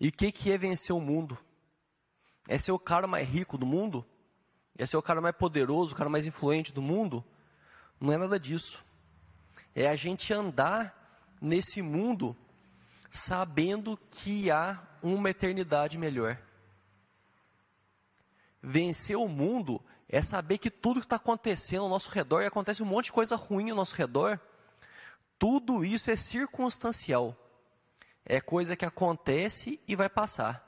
E o que, que é vencer o mundo? É ser o cara mais rico do mundo? É ser o cara mais poderoso, o cara mais influente do mundo? Não é nada disso. É a gente andar nesse mundo sabendo que há uma eternidade melhor. Vencer o mundo é saber que tudo que está acontecendo ao nosso redor, e acontece um monte de coisa ruim ao nosso redor, tudo isso é circunstancial. É coisa que acontece e vai passar.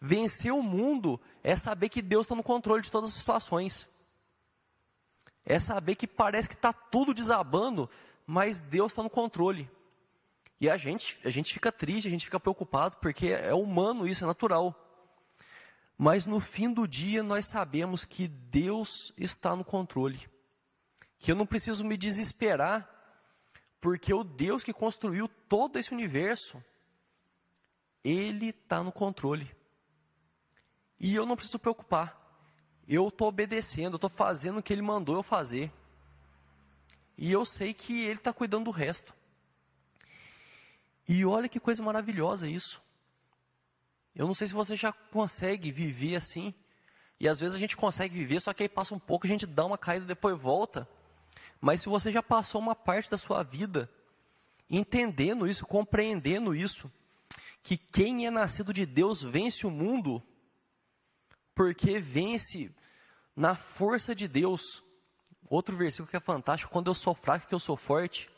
Vencer o mundo é saber que Deus está no controle de todas as situações. É saber que parece que está tudo desabando, mas Deus está no controle. E a gente, a gente fica triste, a gente fica preocupado, porque é humano isso, é natural. Mas no fim do dia nós sabemos que Deus está no controle. Que eu não preciso me desesperar, porque o Deus que construiu todo esse universo, Ele está no controle. E eu não preciso preocupar. Eu estou obedecendo, eu estou fazendo o que Ele mandou eu fazer. E eu sei que Ele está cuidando do resto. E olha que coisa maravilhosa isso. Eu não sei se você já consegue viver assim. E às vezes a gente consegue viver, só que aí passa um pouco, a gente dá uma caída, depois volta. Mas se você já passou uma parte da sua vida entendendo isso, compreendendo isso, que quem é nascido de Deus vence o mundo, porque vence na força de Deus. Outro versículo que é fantástico: quando eu sou fraco, que eu sou forte.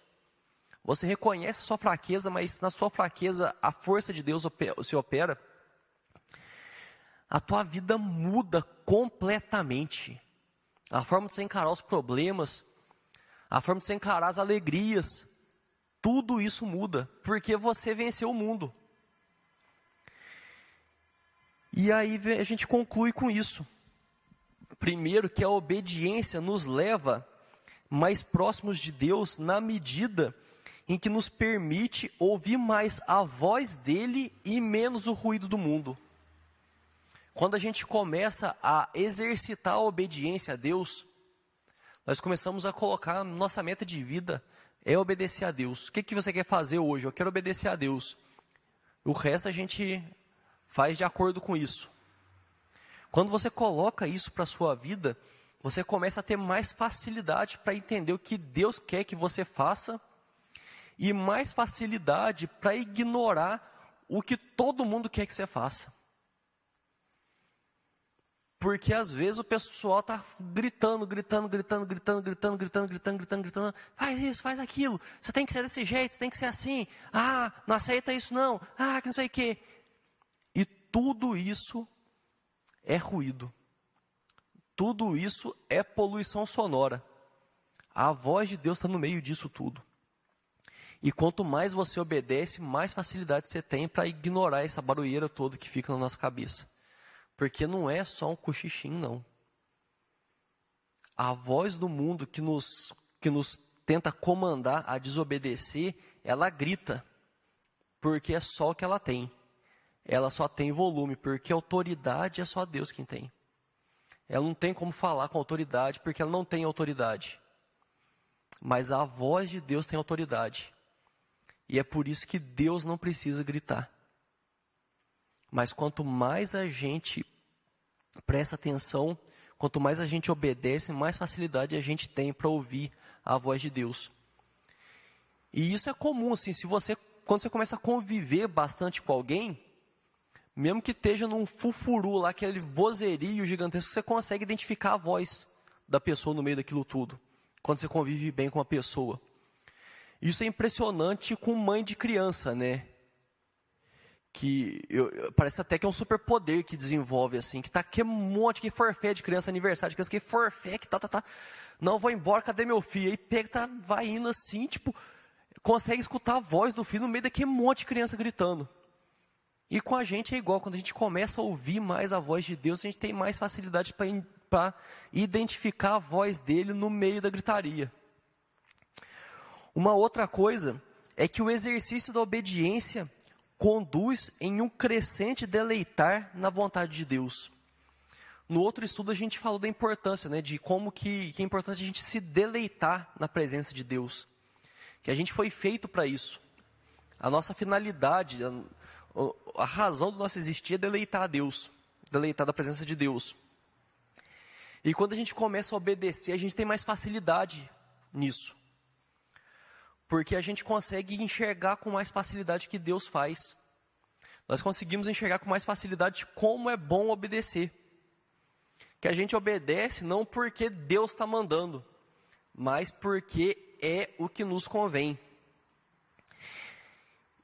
Você reconhece a sua fraqueza, mas na sua fraqueza a força de Deus se opera. A tua vida muda completamente. A forma de você encarar os problemas, a forma de você encarar as alegrias, tudo isso muda, porque você venceu o mundo. E aí a gente conclui com isso. Primeiro, que a obediência nos leva mais próximos de Deus na medida em que nos permite ouvir mais a voz dele e menos o ruído do mundo. Quando a gente começa a exercitar a obediência a Deus, nós começamos a colocar nossa meta de vida é obedecer a Deus. O que, que você quer fazer hoje? Eu quero obedecer a Deus. O resto a gente faz de acordo com isso. Quando você coloca isso para a sua vida, você começa a ter mais facilidade para entender o que Deus quer que você faça e mais facilidade para ignorar o que todo mundo quer que você faça. Porque às vezes o pessoal está gritando, gritando, gritando, gritando, gritando, gritando, gritando, gritando, gritando. Faz isso, faz aquilo. Você tem que ser desse jeito, você tem que ser assim. Ah, não aceita isso não. Ah, que não sei o quê. E tudo isso é ruído. Tudo isso é poluição sonora. A voz de Deus está no meio disso tudo. E quanto mais você obedece, mais facilidade você tem para ignorar essa barulheira toda que fica na nossa cabeça. Porque não é só um cochichinho, não. A voz do mundo que nos, que nos tenta comandar a desobedecer, ela grita. Porque é só o que ela tem. Ela só tem volume, porque autoridade é só Deus quem tem. Ela não tem como falar com autoridade, porque ela não tem autoridade. Mas a voz de Deus tem autoridade. E é por isso que Deus não precisa gritar. Mas quanto mais a gente presta atenção, quanto mais a gente obedece, mais facilidade a gente tem para ouvir a voz de Deus. E isso é comum, assim, se você, quando você começa a conviver bastante com alguém, mesmo que esteja num fufuru lá, aquele vozerio gigantesco, você consegue identificar a voz da pessoa no meio daquilo tudo, quando você convive bem com a pessoa. Isso é impressionante com mãe de criança, né? Que eu, parece até que é um superpoder que desenvolve, assim, que tá que um monte que forfé de criança, aniversário de criança, que forfé, que tá, tá, tá. Não, vou embora, cadê meu filho? Aí pega, tá, vai indo assim, tipo, consegue escutar a voz do filho no meio daquele monte de criança gritando. E com a gente é igual, quando a gente começa a ouvir mais a voz de Deus, a gente tem mais facilidade para identificar a voz dele no meio da gritaria. Uma outra coisa é que o exercício da obediência conduz em um crescente deleitar na vontade de Deus. No outro estudo a gente falou da importância, né, de como que, que é importante a gente se deleitar na presença de Deus. Que a gente foi feito para isso. A nossa finalidade, a, a razão do nosso existir é deleitar a Deus, deleitar da presença de Deus. E quando a gente começa a obedecer, a gente tem mais facilidade nisso. Porque a gente consegue enxergar com mais facilidade que Deus faz. Nós conseguimos enxergar com mais facilidade como é bom obedecer. Que a gente obedece não porque Deus está mandando, mas porque é o que nos convém.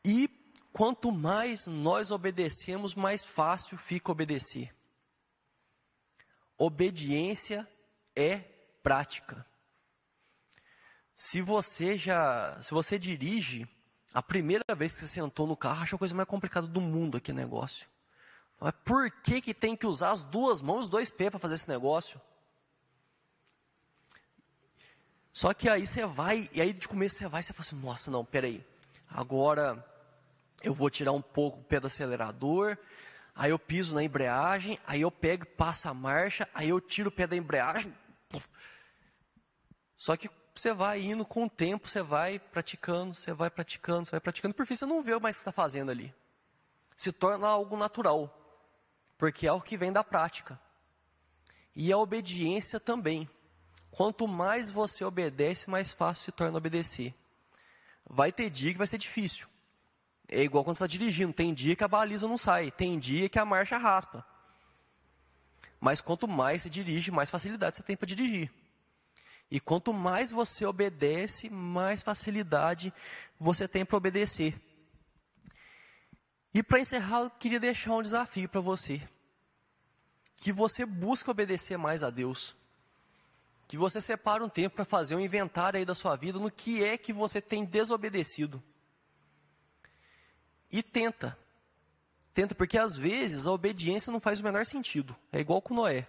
E quanto mais nós obedecemos, mais fácil fica obedecer. Obediência é prática. Se você já, se você dirige, a primeira vez que você sentou no carro, achou a coisa mais complicada do mundo aqui negócio. Mas por que que tem que usar as duas mãos, os dois pés para fazer esse negócio? Só que aí você vai, e aí de começo você vai você fala assim, nossa, não, peraí. Agora eu vou tirar um pouco o pé do acelerador, aí eu piso na embreagem, aí eu pego passo a marcha, aí eu tiro o pé da embreagem. Só que você vai indo com o tempo, você vai praticando, você vai praticando, você vai praticando, por fim você não vê mais o que está fazendo ali. Se torna algo natural, porque é algo que vem da prática. E a obediência também. Quanto mais você obedece, mais fácil se torna obedecer. Vai ter dia que vai ser difícil. É igual quando você está dirigindo. Tem dia que a baliza não sai. Tem dia que a marcha raspa. Mas quanto mais você dirige, mais facilidade você tem para dirigir. E quanto mais você obedece, mais facilidade você tem para obedecer. E para encerrar, eu queria deixar um desafio para você. Que você busque obedecer mais a Deus. Que você separe um tempo para fazer um inventário aí da sua vida no que é que você tem desobedecido. E tenta. Tenta, porque às vezes a obediência não faz o menor sentido. É igual com Noé.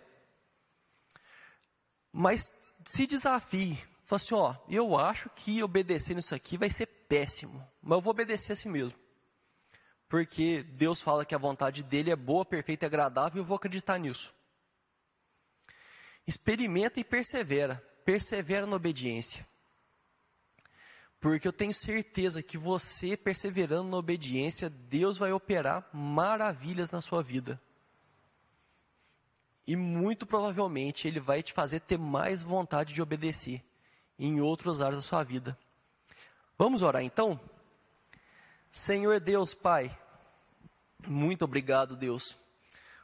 Mas se desafie. Fala assim, ó, eu acho que obedecer nisso aqui vai ser péssimo. Mas eu vou obedecer assim mesmo. Porque Deus fala que a vontade dele é boa, perfeita e agradável, e eu vou acreditar nisso. Experimenta e persevera. Persevera na obediência. Porque eu tenho certeza que você, perseverando na obediência, Deus vai operar maravilhas na sua vida. E muito provavelmente Ele vai te fazer ter mais vontade de obedecer em outros áreas da sua vida. Vamos orar então? Senhor Deus, Pai, muito obrigado, Deus.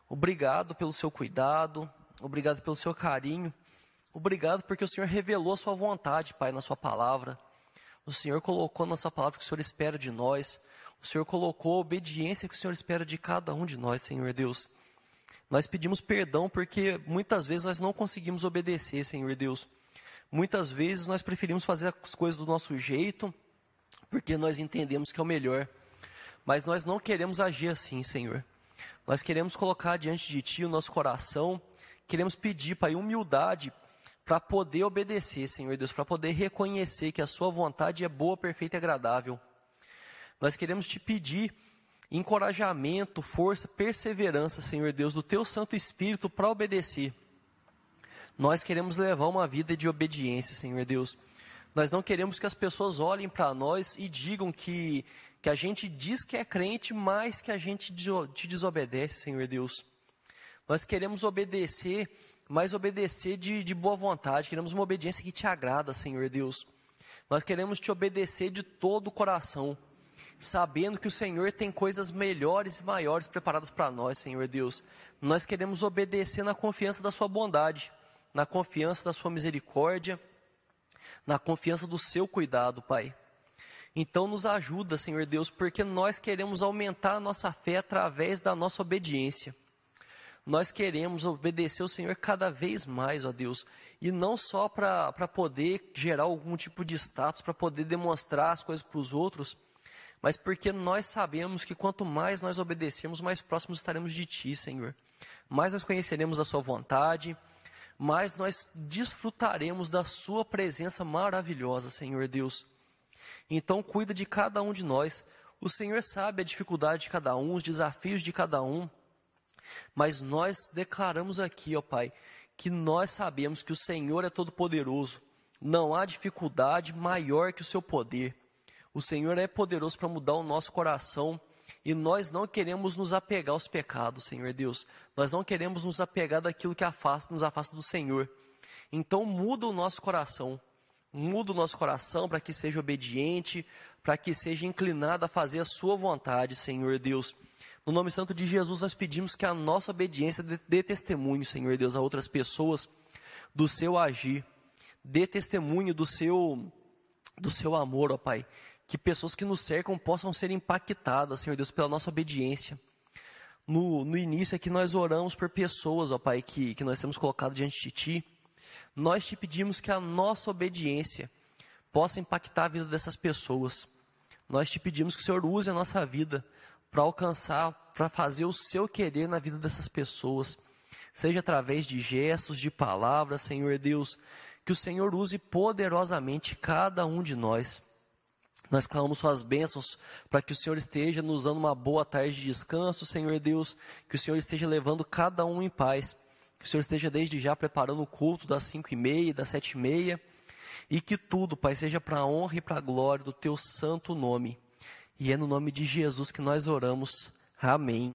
Obrigado pelo seu cuidado, obrigado pelo seu carinho, obrigado porque o Senhor revelou a sua vontade, Pai, na sua palavra. O Senhor colocou na sua palavra que o Senhor espera de nós. O Senhor colocou a obediência que o Senhor espera de cada um de nós, Senhor Deus. Nós pedimos perdão porque muitas vezes nós não conseguimos obedecer, Senhor Deus. Muitas vezes nós preferimos fazer as coisas do nosso jeito, porque nós entendemos que é o melhor. Mas nós não queremos agir assim, Senhor. Nós queremos colocar diante de Ti o nosso coração, queremos pedir, Pai, humildade para poder obedecer, Senhor Deus, para poder reconhecer que a Sua vontade é boa, perfeita e agradável. Nós queremos te pedir encorajamento, força, perseverança, Senhor Deus, do Teu Santo Espírito para obedecer. Nós queremos levar uma vida de obediência, Senhor Deus. Nós não queremos que as pessoas olhem para nós e digam que, que a gente diz que é crente, mas que a gente te desobedece, Senhor Deus. Nós queremos obedecer mas obedecer de, de boa vontade, queremos uma obediência que te agrada, Senhor Deus. Nós queremos te obedecer de todo o coração, sabendo que o Senhor tem coisas melhores e maiores preparadas para nós, Senhor Deus. Nós queremos obedecer na confiança da Sua bondade, na confiança da Sua misericórdia, na confiança do Seu cuidado, Pai. Então nos ajuda, Senhor Deus, porque nós queremos aumentar a nossa fé através da nossa obediência nós queremos obedecer o Senhor cada vez mais, ó Deus, e não só para poder gerar algum tipo de status, para poder demonstrar as coisas para os outros, mas porque nós sabemos que quanto mais nós obedecemos, mais próximos estaremos de Ti, Senhor. Mais nós conheceremos a Sua vontade, mais nós desfrutaremos da Sua presença maravilhosa, Senhor Deus. Então, cuida de cada um de nós. O Senhor sabe a dificuldade de cada um, os desafios de cada um. Mas nós declaramos aqui, ó Pai, que nós sabemos que o Senhor é todo-poderoso. Não há dificuldade maior que o seu poder. O Senhor é poderoso para mudar o nosso coração e nós não queremos nos apegar aos pecados, Senhor Deus. Nós não queremos nos apegar daquilo que afasta, nos afasta do Senhor. Então muda o nosso coração. Muda o nosso coração para que seja obediente, para que seja inclinado a fazer a sua vontade, Senhor Deus. No nome santo de Jesus, nós pedimos que a nossa obediência dê testemunho, Senhor Deus, a outras pessoas do seu agir. Dê testemunho do seu do seu amor, ó Pai. Que pessoas que nos cercam possam ser impactadas, Senhor Deus, pela nossa obediência. No, no início é que nós oramos por pessoas, ó Pai, que, que nós temos colocado diante de Ti. Nós te pedimos que a nossa obediência possa impactar a vida dessas pessoas. Nós te pedimos que o Senhor use a nossa vida para alcançar, para fazer o seu querer na vida dessas pessoas, seja através de gestos, de palavras, Senhor Deus, que o Senhor use poderosamente cada um de nós. Nós clamamos suas bênçãos para que o Senhor esteja nos dando uma boa tarde de descanso, Senhor Deus, que o Senhor esteja levando cada um em paz, que o Senhor esteja desde já preparando o culto das cinco e meia, das sete e meia, e que tudo, Pai, seja para a honra e para a glória do Teu santo nome. E é no nome de Jesus que nós oramos. Amém.